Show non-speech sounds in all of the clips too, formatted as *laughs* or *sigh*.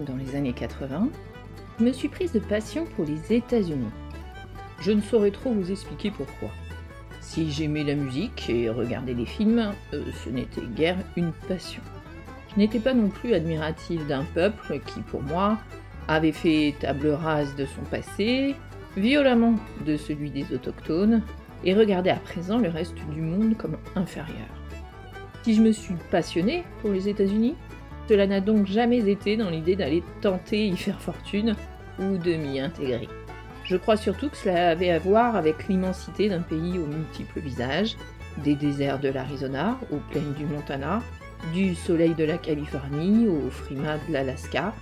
Dans les années 80, je me suis prise de passion pour les États-Unis. Je ne saurais trop vous expliquer pourquoi. Si j'aimais la musique et regardais des films, euh, ce n'était guère une passion. Je n'étais pas non plus admirative d'un peuple qui, pour moi, avait fait table rase de son passé, violemment de celui des autochtones, et regardait à présent le reste du monde comme inférieur. Si je me suis passionnée pour les États-Unis, cela n'a donc jamais été dans l'idée d'aller tenter y faire fortune ou de m'y intégrer. Je crois surtout que cela avait à voir avec l'immensité d'un pays aux multiples visages, des déserts de l'Arizona aux plaines du Montana, du soleil de la Californie au frimas de l'Alaska,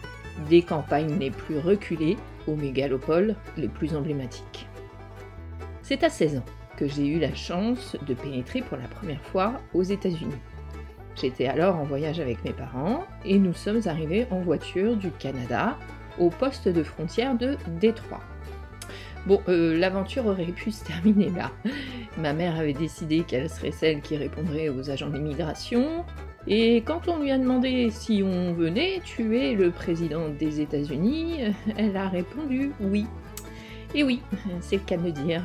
des campagnes les plus reculées aux mégalopoles les plus emblématiques. C'est à 16 ans que j'ai eu la chance de pénétrer pour la première fois aux États-Unis. J'étais alors en voyage avec mes parents et nous sommes arrivés en voiture du Canada au poste de frontière de Détroit. Bon, euh, l'aventure aurait pu se terminer là. Ma mère avait décidé qu'elle serait celle qui répondrait aux agents d'immigration, et quand on lui a demandé si on venait tuer le président des États-Unis, elle a répondu oui. Et oui, c'est le cas de dire.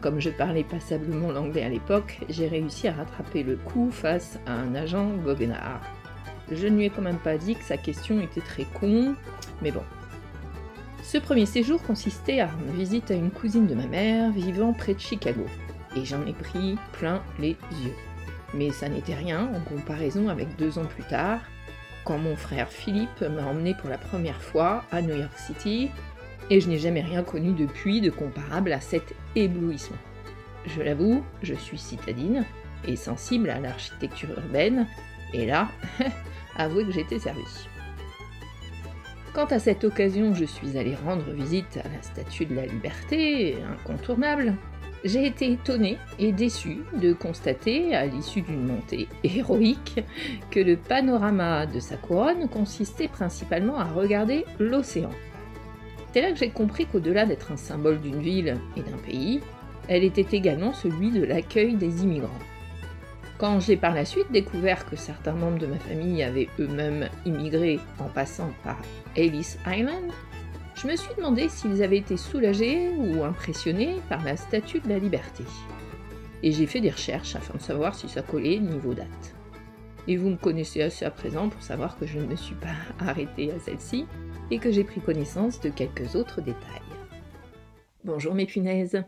Comme je parlais passablement l'anglais à l'époque, j'ai réussi à rattraper le coup face à un agent goguenard. Je ne lui ai quand même pas dit que sa question était très con, mais bon. Ce premier séjour consistait à rendre visite à une cousine de ma mère vivant près de Chicago, et j'en ai pris plein les yeux. Mais ça n'était rien en comparaison avec deux ans plus tard, quand mon frère Philippe m'a emmené pour la première fois à New York City et je n'ai jamais rien connu depuis de comparable à cet éblouissement. Je l'avoue, je suis citadine et sensible à l'architecture urbaine, et là, *laughs* avouez que j'étais servie. Quant à cette occasion, je suis allée rendre visite à la Statue de la Liberté, incontournable. J'ai été étonnée et déçue de constater, à l'issue d'une montée héroïque, que le panorama de sa couronne consistait principalement à regarder l'océan. C'est là que j'ai compris qu'au-delà d'être un symbole d'une ville et d'un pays, elle était également celui de l'accueil des immigrants. Quand j'ai par la suite découvert que certains membres de ma famille avaient eux-mêmes immigré en passant par Ellis Island, je me suis demandé s'ils avaient été soulagés ou impressionnés par la Statue de la Liberté. Et j'ai fait des recherches afin de savoir si ça collait niveau date. Et vous me connaissez assez à présent pour savoir que je ne me suis pas *laughs* arrêtée à celle-ci, et que j'ai pris connaissance de quelques autres détails. Bonjour mes punaises.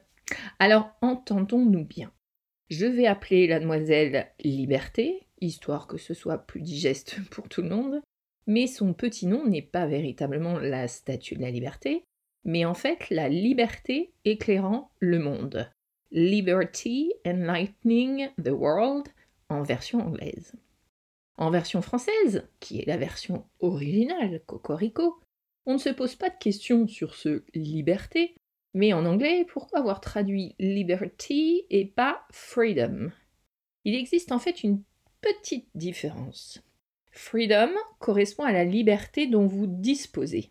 Alors entendons-nous bien. Je vais appeler la demoiselle Liberté, histoire que ce soit plus digeste *laughs* pour tout le monde, mais son petit nom n'est pas véritablement la statue de la liberté, mais en fait la liberté éclairant le monde. Liberty Enlightening the World en version anglaise. En version française, qui est la version originale, Cocorico, on ne se pose pas de questions sur ce liberté, mais en anglais, pourquoi avoir traduit liberty et pas freedom Il existe en fait une petite différence. Freedom correspond à la liberté dont vous disposez,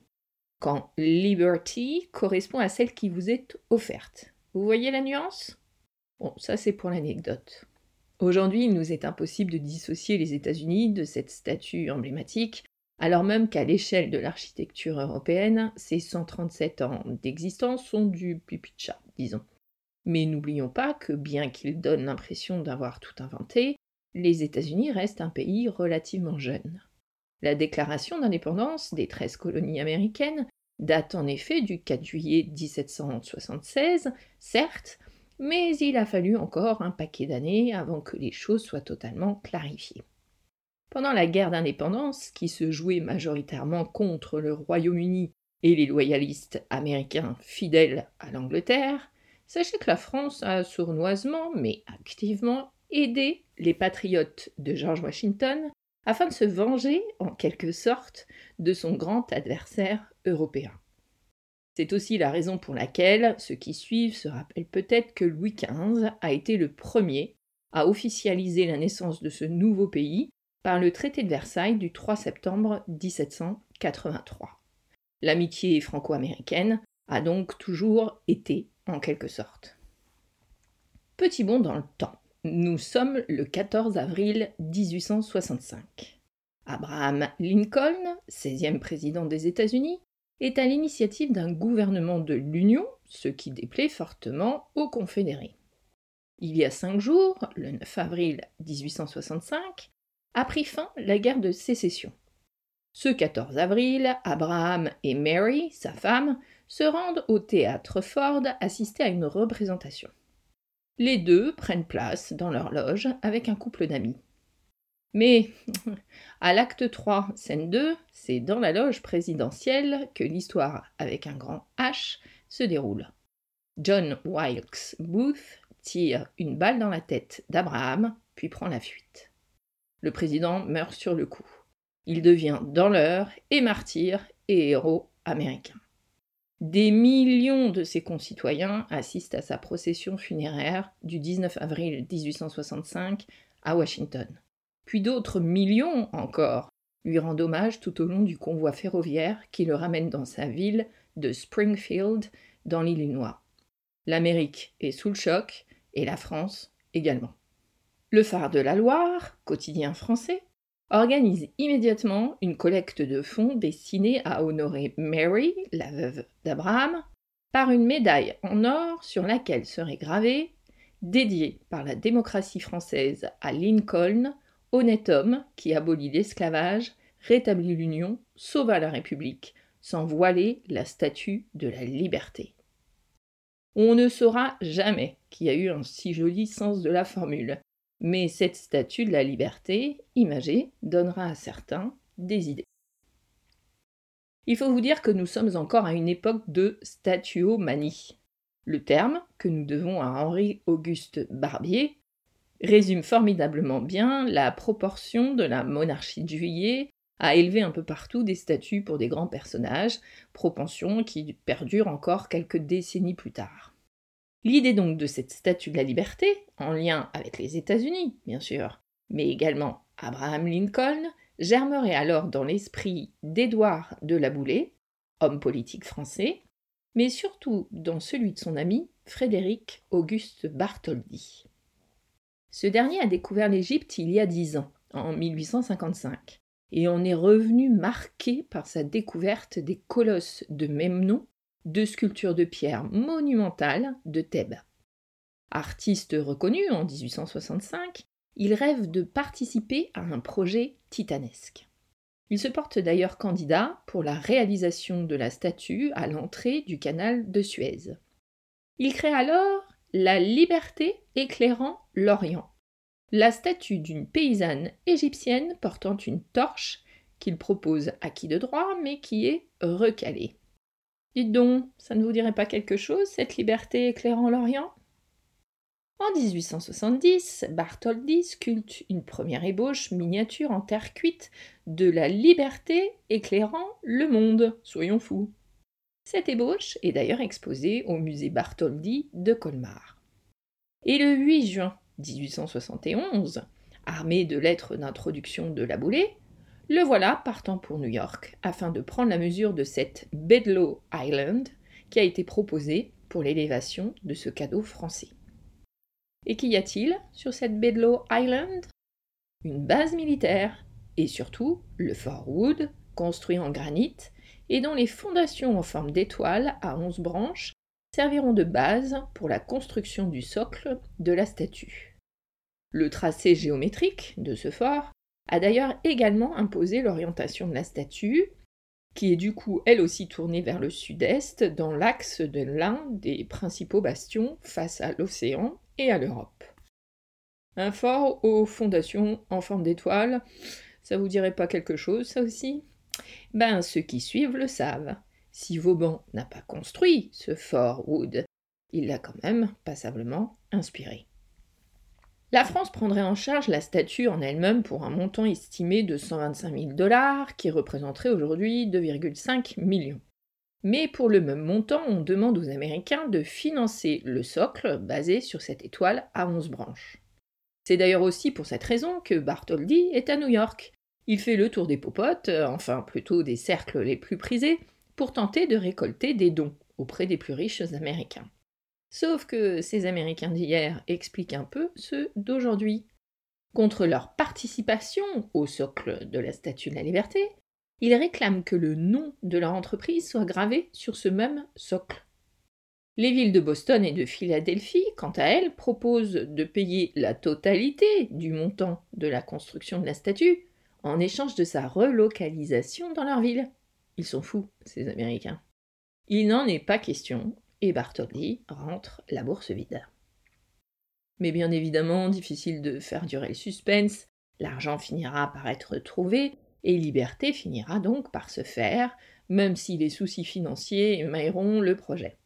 quand liberty correspond à celle qui vous est offerte. Vous voyez la nuance? Bon, ça c'est pour l'anecdote. Aujourd'hui, il nous est impossible de dissocier les États-Unis de cette statue emblématique alors même qu'à l'échelle de l'architecture européenne, ces 137 ans d'existence sont du pipi de chat, disons. Mais n'oublions pas que bien qu'ils donnent l'impression d'avoir tout inventé, les États-Unis restent un pays relativement jeune. La déclaration d'indépendance des 13 colonies américaines date en effet du 4 juillet 1776, certes, mais il a fallu encore un paquet d'années avant que les choses soient totalement clarifiées. Pendant la guerre d'indépendance, qui se jouait majoritairement contre le Royaume-Uni et les loyalistes américains fidèles à l'Angleterre, sachez que la France a sournoisement, mais activement, aidé les patriotes de George Washington afin de se venger, en quelque sorte, de son grand adversaire européen. C'est aussi la raison pour laquelle ceux qui suivent se rappellent peut-être que Louis XV a été le premier à officialiser la naissance de ce nouveau pays par le traité de Versailles du 3 septembre 1783. L'amitié franco-américaine a donc toujours été en quelque sorte. Petit bond dans le temps. Nous sommes le 14 avril 1865. Abraham Lincoln, 16e président des États-Unis, est à l'initiative d'un gouvernement de l'Union, ce qui déplaît fortement aux confédérés. Il y a cinq jours, le 9 avril 1865, a pris fin la guerre de sécession. Ce 14 avril, Abraham et Mary, sa femme, se rendent au théâtre Ford assister à une représentation. Les deux prennent place dans leur loge avec un couple d'amis. Mais *laughs* à l'acte 3, scène 2, c'est dans la loge présidentielle que l'histoire avec un grand H se déroule. John Wilkes Booth tire une balle dans la tête d'Abraham, puis prend la fuite. Le président meurt sur le coup. Il devient dans l'heure et martyr et héros américain. Des millions de ses concitoyens assistent à sa procession funéraire du 19 avril 1865 à Washington. Puis d'autres millions encore lui rendent hommage tout au long du convoi ferroviaire qui le ramène dans sa ville de Springfield, dans l'Illinois. L'Amérique est sous le choc et la France également. Le phare de la Loire, quotidien français, organise immédiatement une collecte de fonds destinée à honorer Mary, la veuve d'Abraham, par une médaille en or sur laquelle serait gravée dédiée par la démocratie française à Lincoln, honnête homme qui abolit l'esclavage, rétablit l'Union, sauva la République, sans voiler la statue de la liberté. On ne saura jamais qui a eu un si joli sens de la formule, mais cette statue de la liberté, imagée, donnera à certains des idées. Il faut vous dire que nous sommes encore à une époque de statuomanie. Le terme, que nous devons à Henri-Auguste Barbier, résume formidablement bien la proportion de la monarchie de juillet à élever un peu partout des statues pour des grands personnages, propension qui perdure encore quelques décennies plus tard. L'idée donc de cette statue de la liberté, en lien avec les États-Unis, bien sûr, mais également Abraham Lincoln, germerait alors dans l'esprit d'Édouard de la Boulée, homme politique français, mais surtout dans celui de son ami Frédéric Auguste Bartholdi. Ce dernier a découvert l'Égypte il y a dix ans, en 1855, et on est revenu marqué par sa découverte des colosses de même nom, deux sculptures de pierre monumentales de Thèbes. Artiste reconnu en 1865, il rêve de participer à un projet titanesque. Il se porte d'ailleurs candidat pour la réalisation de la statue à l'entrée du canal de Suez. Il crée alors la liberté éclairant l'Orient, la statue d'une paysanne égyptienne portant une torche qu'il propose à qui de droit, mais qui est recalée. Dites donc, ça ne vous dirait pas quelque chose, cette liberté éclairant l'Orient? En 1870, Bartholdi sculpte une première ébauche miniature en terre cuite de la liberté éclairant le monde, soyons fous. Cette ébauche est d'ailleurs exposée au musée Bartholdi de Colmar. Et le 8 juin 1871, armé de lettres d'introduction de la le voilà partant pour New York afin de prendre la mesure de cette Bedlow Island qui a été proposée pour l'élévation de ce cadeau français. Et qu'y a-t-il sur cette Bedlow Island? Une base militaire et surtout le Fort Wood, construit en granit et dont les fondations en forme d'étoile à onze branches serviront de base pour la construction du socle de la statue. Le tracé géométrique de ce fort a d'ailleurs également imposé l'orientation de la statue, qui est du coup elle aussi tournée vers le sud-est dans l'axe de l'un des principaux bastions face à l'océan et à l'Europe. Un fort aux fondations en forme d'étoile, ça vous dirait pas quelque chose ça aussi? Ben ceux qui suivent le savent. Si Vauban n'a pas construit ce fort Wood, il l'a quand même passablement inspiré. La France prendrait en charge la statue en elle-même pour un montant estimé de 125 000 dollars, qui représenterait aujourd'hui 2,5 millions. Mais pour le même montant, on demande aux Américains de financer le socle basé sur cette étoile à 11 branches. C'est d'ailleurs aussi pour cette raison que Bartholdi est à New York. Il fait le tour des popotes, enfin plutôt des cercles les plus prisés, pour tenter de récolter des dons auprès des plus riches Américains. Sauf que ces Américains d'hier expliquent un peu ceux d'aujourd'hui. Contre leur participation au socle de la Statue de la Liberté, ils réclament que le nom de leur entreprise soit gravé sur ce même socle. Les villes de Boston et de Philadelphie, quant à elles, proposent de payer la totalité du montant de la construction de la statue en échange de sa relocalisation dans leur ville. Ils sont fous, ces Américains. Il n'en est pas question, et Bartholdi rentre la bourse vide. Mais bien évidemment, difficile de faire durer le suspense, l'argent finira par être trouvé, et Liberté finira donc par se faire, même si les soucis financiers mailleront le projet.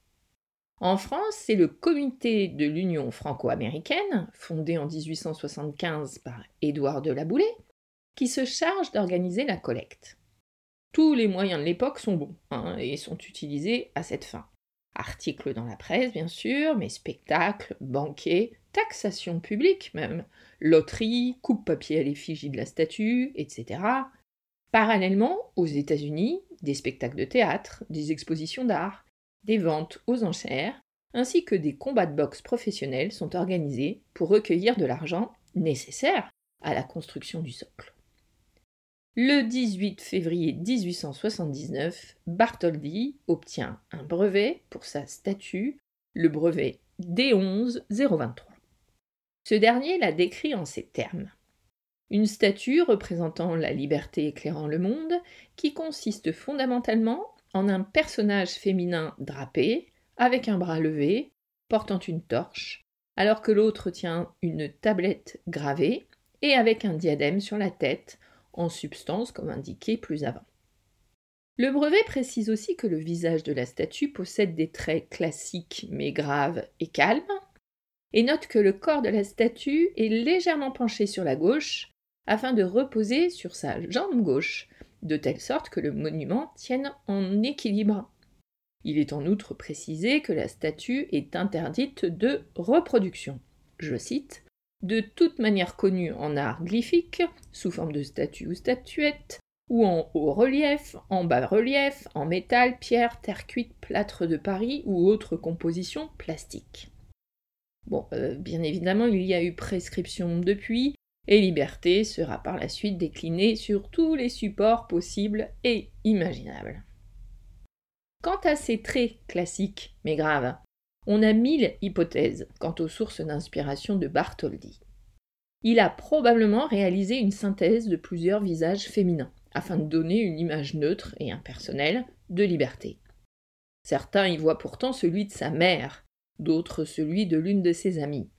En France, c'est le comité de l'Union franco-américaine, fondé en 1875 par Édouard de la Boulay, qui se charge d'organiser la collecte. Tous les moyens de l'époque sont bons hein, et sont utilisés à cette fin. Articles dans la presse, bien sûr, mais spectacles, banquets, taxation publique même, loterie, coupe-papier à l'effigie de la statue, etc. Parallèlement, aux États-Unis, des spectacles de théâtre, des expositions d'art, des ventes aux enchères, ainsi que des combats de boxe professionnels sont organisés pour recueillir de l'argent nécessaire à la construction du socle. Le 18 février 1879, Bartholdi obtient un brevet pour sa statue, le brevet D11 023. Ce dernier la décrit en ces termes. Une statue représentant la liberté éclairant le monde, qui consiste fondamentalement en un personnage féminin drapé, avec un bras levé, portant une torche, alors que l'autre tient une tablette gravée et avec un diadème sur la tête, en substance comme indiqué plus avant. Le brevet précise aussi que le visage de la statue possède des traits classiques mais graves et calmes, et note que le corps de la statue est légèrement penché sur la gauche afin de reposer sur sa jambe gauche, de telle sorte que le monument tienne en équilibre. Il est en outre précisé que la statue est interdite de reproduction. Je cite De toute manière connue en art glyphique, sous forme de statue ou statuette, ou en haut relief, en bas relief, en métal, pierre, terre cuite, plâtre de Paris ou autre composition plastique. Bon, euh, bien évidemment, il y a eu prescription depuis, et liberté sera par la suite déclinée sur tous les supports possibles et imaginables. Quant à ces traits classiques mais graves, on a mille hypothèses quant aux sources d'inspiration de Bartholdi. Il a probablement réalisé une synthèse de plusieurs visages féminins, afin de donner une image neutre et impersonnelle de liberté. Certains y voient pourtant celui de sa mère, d'autres celui de l'une de ses amies.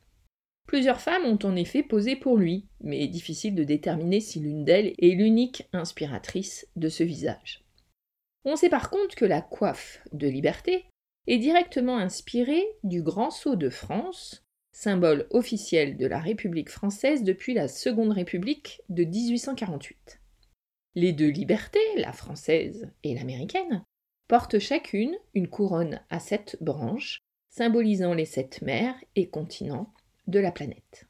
Plusieurs femmes ont en effet posé pour lui, mais difficile de déterminer si l'une d'elles est l'unique inspiratrice de ce visage. On sait par contre que la coiffe de liberté est directement inspirée du grand sceau de France, symbole officiel de la République française depuis la Seconde République de 1848. Les deux libertés, la française et l'américaine, portent chacune une couronne à sept branches, symbolisant les sept mers et continents de la planète.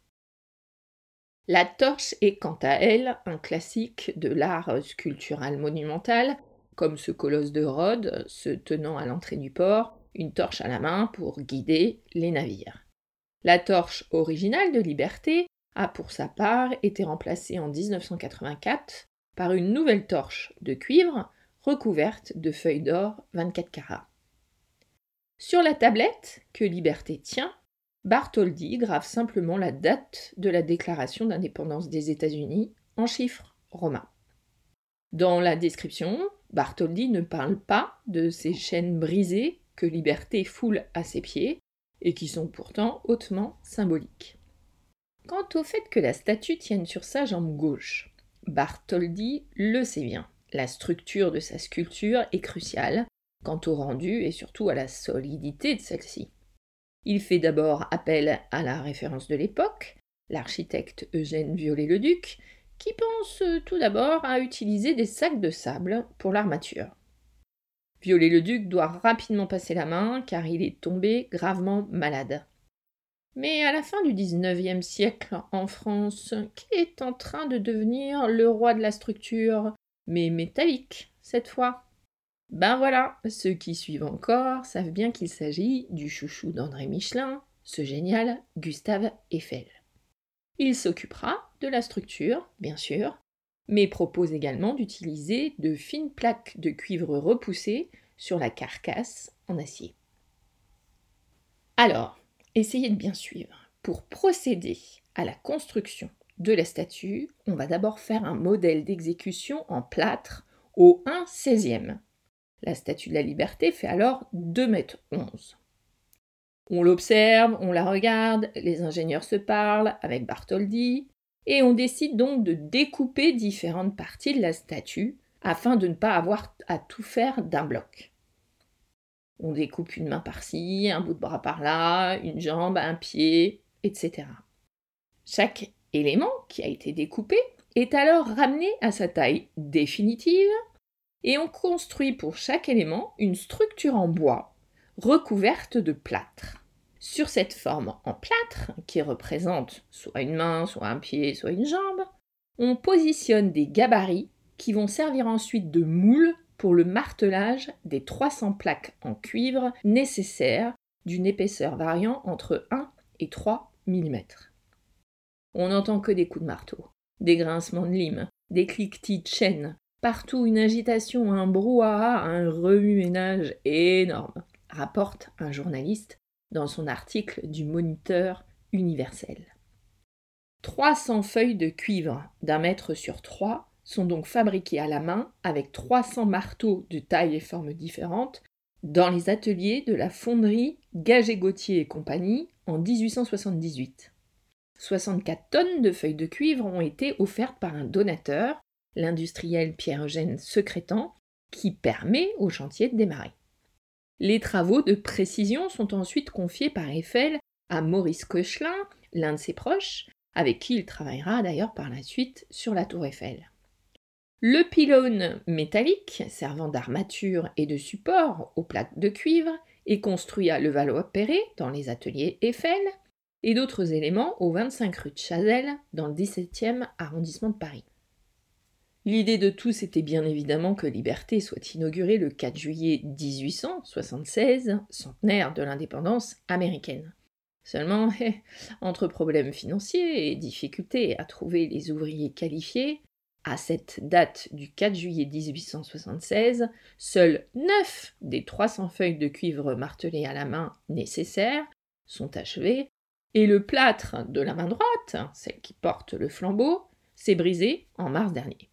La torche est quant à elle un classique de l'art sculptural monumental, comme ce colosse de Rhodes se tenant à l'entrée du port, une torche à la main pour guider les navires. La torche originale de Liberté a pour sa part été remplacée en 1984 par une nouvelle torche de cuivre recouverte de feuilles d'or 24 carats. Sur la tablette que Liberté tient, Bartholdi grave simplement la date de la déclaration d'indépendance des États-Unis en chiffres romains. Dans la description, Bartholdi ne parle pas de ces chaînes brisées que Liberté foule à ses pieds et qui sont pourtant hautement symboliques. Quant au fait que la statue tienne sur sa jambe gauche, Bartholdi le sait bien. La structure de sa sculpture est cruciale quant au rendu et surtout à la solidité de celle-ci. Il fait d'abord appel à la référence de l'époque, l'architecte Eugène Viollet-le-Duc, qui pense tout d'abord à utiliser des sacs de sable pour l'armature. Viollet-le-Duc doit rapidement passer la main car il est tombé gravement malade. Mais à la fin du XIXe siècle, en France, qui est en train de devenir le roi de la structure, mais métallique cette fois? Ben voilà, ceux qui suivent encore savent bien qu'il s'agit du chouchou d'André Michelin, ce génial Gustave Eiffel. Il s'occupera de la structure, bien sûr, mais propose également d'utiliser de fines plaques de cuivre repoussées sur la carcasse en acier. Alors, essayez de bien suivre. Pour procéder à la construction de la statue, on va d'abord faire un modèle d'exécution en plâtre au 1 16e. La statue de la liberté fait alors 2 mètres 11. On l'observe, on la regarde, les ingénieurs se parlent avec Bartholdi, et on décide donc de découper différentes parties de la statue afin de ne pas avoir à tout faire d'un bloc. On découpe une main par-ci, un bout de bras par-là, une jambe, un pied, etc. Chaque élément qui a été découpé est alors ramené à sa taille définitive et on construit pour chaque élément une structure en bois recouverte de plâtre. Sur cette forme en plâtre, qui représente soit une main, soit un pied, soit une jambe, on positionne des gabarits qui vont servir ensuite de moule pour le martelage des 300 plaques en cuivre nécessaires d'une épaisseur variant entre 1 et 3 mm. On n'entend que des coups de marteau, des grincements de lime, des cliquetis de chaîne, partout une agitation, un brouhaha, un remue-ménage énorme, rapporte un journaliste dans son article du Moniteur universel. 300 feuilles de cuivre d'un mètre sur trois sont donc fabriquées à la main avec 300 marteaux de taille et formes différentes dans les ateliers de la fonderie Gagé-Gauthier et compagnie en 1878. 64 tonnes de feuilles de cuivre ont été offertes par un donateur, l'industriel Pierre-Eugène Secrétan, qui permet au chantier de démarrer. Les travaux de précision sont ensuite confiés par Eiffel à Maurice Koechlin, l'un de ses proches, avec qui il travaillera d'ailleurs par la suite sur la tour Eiffel. Le pylône métallique, servant d'armature et de support aux plaques de cuivre, est construit à Levallois-Perret, dans les ateliers Eiffel, et d'autres éléments au 25 rue de Chazelle, dans le 17e arrondissement de Paris. L'idée de tous était bien évidemment que Liberté soit inaugurée le 4 juillet 1876, centenaire de l'indépendance américaine. Seulement, *laughs* entre problèmes financiers et difficultés à trouver les ouvriers qualifiés, à cette date du 4 juillet 1876, seules 9 des 300 feuilles de cuivre martelées à la main nécessaires sont achevées, et le plâtre de la main droite, celle qui porte le flambeau, s'est brisé en mars dernier.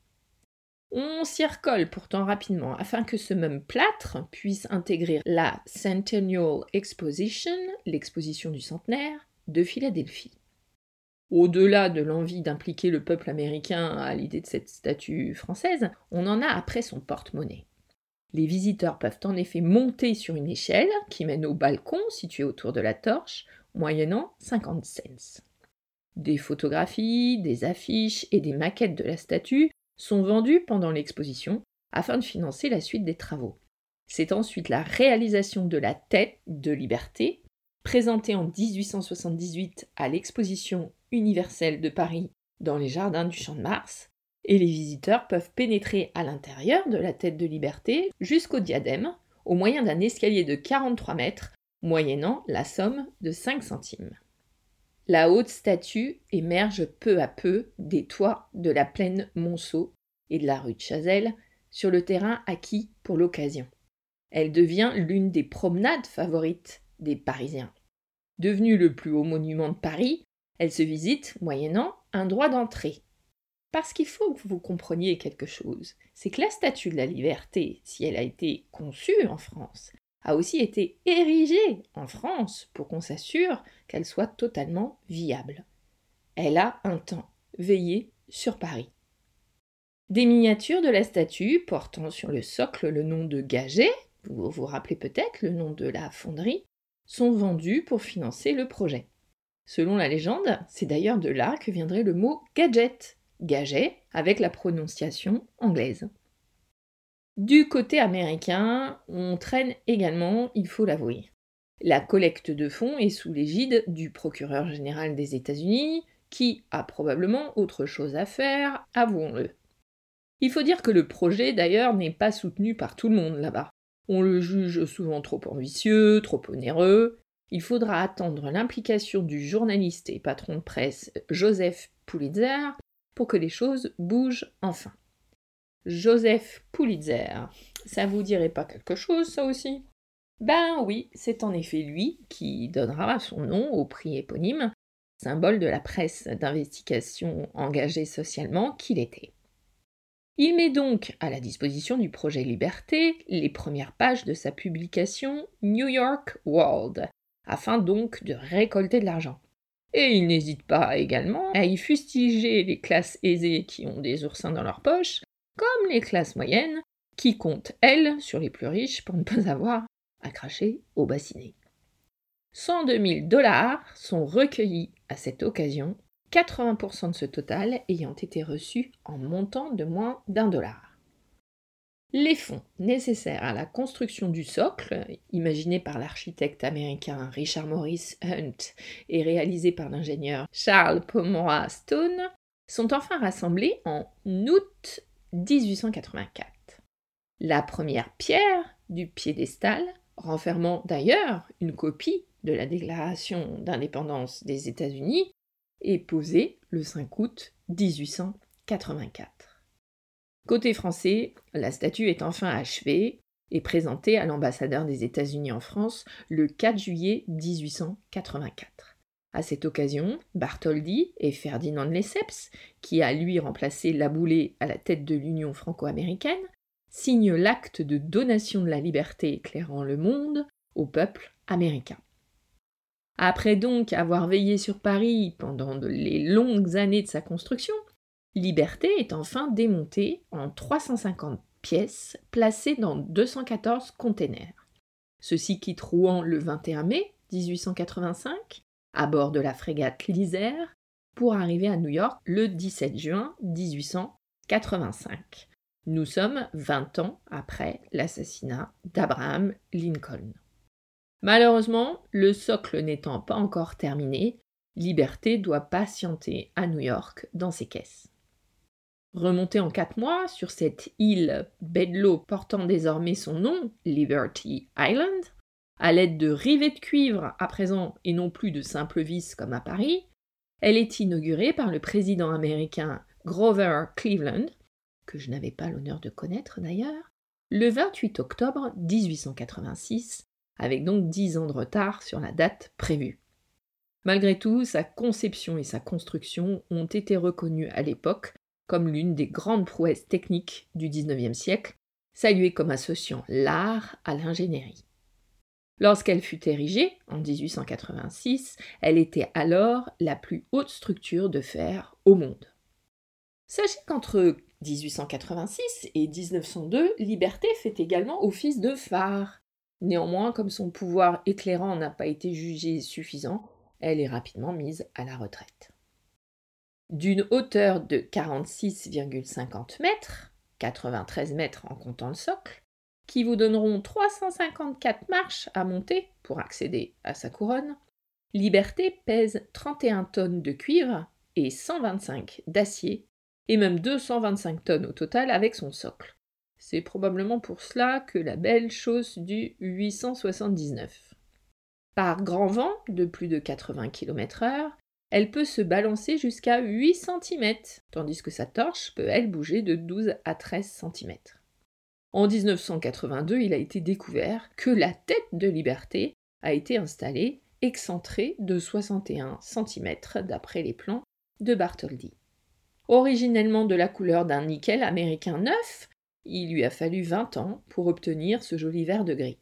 On s'y recolle pourtant rapidement afin que ce même plâtre puisse intégrer la Centennial Exposition, l'exposition du centenaire, de Philadelphie. Au-delà de l'envie d'impliquer le peuple américain à l'idée de cette statue française, on en a après son porte-monnaie. Les visiteurs peuvent en effet monter sur une échelle qui mène au balcon situé autour de la torche, moyennant 50 cents. Des photographies, des affiches et des maquettes de la statue sont vendus pendant l'exposition afin de financer la suite des travaux. C'est ensuite la réalisation de la tête de liberté, présentée en 1878 à l'exposition universelle de Paris dans les jardins du Champ de Mars, et les visiteurs peuvent pénétrer à l'intérieur de la tête de liberté jusqu'au diadème au moyen d'un escalier de 43 mètres, moyennant la somme de 5 centimes. La haute statue émerge peu à peu des toits de la plaine Monceau et de la rue de Chazelle sur le terrain acquis pour l'occasion. Elle devient l'une des promenades favorites des Parisiens. Devenue le plus haut monument de Paris, elle se visite moyennant un droit d'entrée. Parce qu'il faut que vous compreniez quelque chose, c'est que la statue de la liberté, si elle a été conçue en France, a aussi été érigée en France pour qu'on s'assure qu'elle soit totalement viable. Elle a un temps veillé sur Paris. Des miniatures de la statue portant sur le socle le nom de Gaget, vous vous rappelez peut-être le nom de la fonderie, sont vendues pour financer le projet. Selon la légende, c'est d'ailleurs de là que viendrait le mot gadget, Gaget, avec la prononciation anglaise. Du côté américain, on traîne également, il faut l'avouer. La collecte de fonds est sous l'égide du procureur général des États-Unis, qui a probablement autre chose à faire, avouons-le. Il faut dire que le projet, d'ailleurs, n'est pas soutenu par tout le monde là-bas. On le juge souvent trop ambitieux, trop onéreux, il faudra attendre l'implication du journaliste et patron de presse Joseph Pulitzer pour que les choses bougent enfin. Joseph Pulitzer, ça vous dirait pas quelque chose, ça aussi? Ben oui, c'est en effet lui qui donnera son nom au prix éponyme, symbole de la presse d'investigation engagée socialement qu'il était. Il met donc à la disposition du projet Liberté les premières pages de sa publication New York World, afin donc de récolter de l'argent. Et il n'hésite pas également à y fustiger les classes aisées qui ont des oursins dans leur poche, comme les classes moyennes, qui comptent, elles, sur les plus riches pour ne pas avoir à cracher au bassinet. 102 000 dollars sont recueillis à cette occasion, 80% de ce total ayant été reçu en montant de moins d'un dollar. Les fonds nécessaires à la construction du socle, imaginé par l'architecte américain Richard Morris Hunt et réalisé par l'ingénieur Charles Pomeroy Stone, sont enfin rassemblés en août 1884. La première pierre du piédestal, renfermant d'ailleurs une copie de la Déclaration d'indépendance des États-Unis, est posée le 5 août 1884. Côté français, la statue est enfin achevée et présentée à l'ambassadeur des États-Unis en France le 4 juillet 1884. À cette occasion, Bartholdi et Ferdinand Lesseps, qui a lui remplacé Laboulé à la tête de l'Union franco-américaine, signent l'acte de donation de la liberté éclairant le monde au peuple américain. Après donc avoir veillé sur Paris pendant les longues années de sa construction, Liberté est enfin démontée en 350 pièces placées dans 214 containers. Ceux-ci quittent Rouen le 21 mai 1885 à bord de la frégate l'Isère pour arriver à New York le 17 juin 1885. Nous sommes 20 ans après l'assassinat d'Abraham Lincoln. Malheureusement, le socle n'étant pas encore terminé, Liberté doit patienter à New York dans ses caisses. Remonté en quatre mois sur cette île Bedlow portant désormais son nom, Liberty Island, à l'aide de rivets de cuivre à présent et non plus de simples vis comme à Paris, elle est inaugurée par le président américain Grover Cleveland, que je n'avais pas l'honneur de connaître d'ailleurs, le 28 octobre 1886, avec donc dix ans de retard sur la date prévue. Malgré tout, sa conception et sa construction ont été reconnues à l'époque comme l'une des grandes prouesses techniques du XIXe siècle, saluée comme associant l'art à l'ingénierie. Lorsqu'elle fut érigée, en 1886, elle était alors la plus haute structure de fer au monde. Sachez qu'entre 1886 et 1902, Liberté fait également office de phare. Néanmoins, comme son pouvoir éclairant n'a pas été jugé suffisant, elle est rapidement mise à la retraite d'une hauteur de 46,50 mètres, 93 mètres en comptant le socle, qui vous donneront 354 marches à monter pour accéder à sa couronne, Liberté pèse 31 tonnes de cuivre et 125 d'acier, et même 225 tonnes au total avec son socle. C'est probablement pour cela que la belle chausse du 879. Par grand vent de plus de 80 km/h, elle peut se balancer jusqu'à 8 cm, tandis que sa torche peut, elle, bouger de 12 à 13 cm. En 1982, il a été découvert que la tête de Liberté a été installée excentrée de 61 cm d'après les plans de Bartholdi. Originellement de la couleur d'un nickel américain neuf, il lui a fallu 20 ans pour obtenir ce joli vert de gris.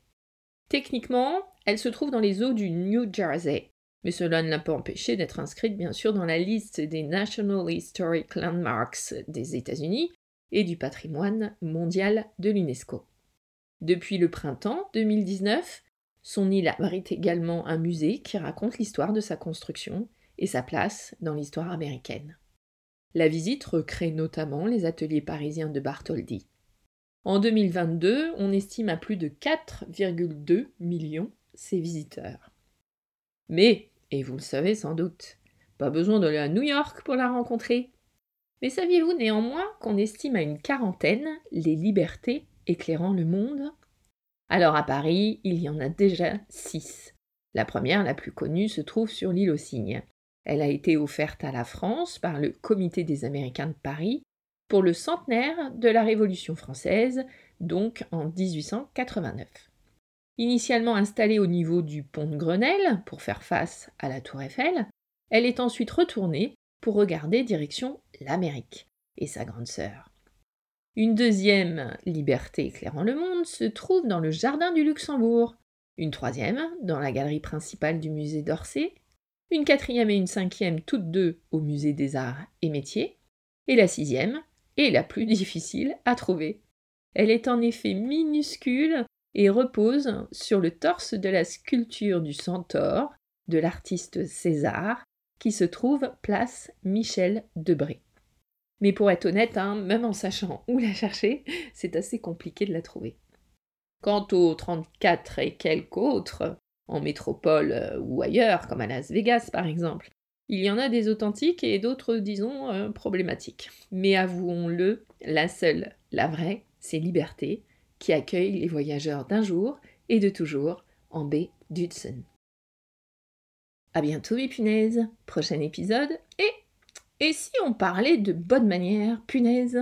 Techniquement, elle se trouve dans les eaux du New Jersey, mais cela ne l'a pas empêché d'être inscrite bien sûr dans la liste des National Historic Landmarks des États-Unis et du patrimoine mondial de l'UNESCO. Depuis le printemps 2019, son île abrite également un musée qui raconte l'histoire de sa construction et sa place dans l'histoire américaine. La visite recrée notamment les ateliers parisiens de Bartholdi. En 2022, on estime à plus de 4,2 millions ses visiteurs. Mais, et vous le savez sans doute, pas besoin d'aller à New York pour la rencontrer. Mais saviez-vous néanmoins qu'on estime à une quarantaine les libertés éclairant le monde? Alors à Paris, il y en a déjà six, La première, la plus connue, se trouve sur l'île aux Cygnes. Elle a été offerte à la France par le Comité des Américains de Paris pour le centenaire de la Révolution française, donc en 1889. Initialement installée au niveau du pont de Grenelle pour faire face à la tour Eiffel, elle est ensuite retournée pour regarder direction l'Amérique et sa grande sœur. Une deuxième liberté éclairant le monde se trouve dans le jardin du Luxembourg, une troisième dans la galerie principale du musée d'Orsay, une quatrième et une cinquième toutes deux au musée des arts et métiers, et la sixième est la plus *laughs* difficile à trouver. Elle est en effet minuscule et repose sur le torse de la sculpture du centaure de l'artiste César, qui se trouve place Michel Debré. Mais pour être honnête, hein, même en sachant où la chercher, c'est assez compliqué de la trouver. Quant aux 34 et quelques autres, en métropole euh, ou ailleurs, comme à Las Vegas par exemple, il y en a des authentiques et d'autres, disons, euh, problématiques. Mais avouons-le, la seule, la vraie, c'est Liberté, qui accueille les voyageurs d'un jour et de toujours en baie d'Hudson. À bientôt mes punaises, prochain épisode et et si on parlait de bonne manière, punaise?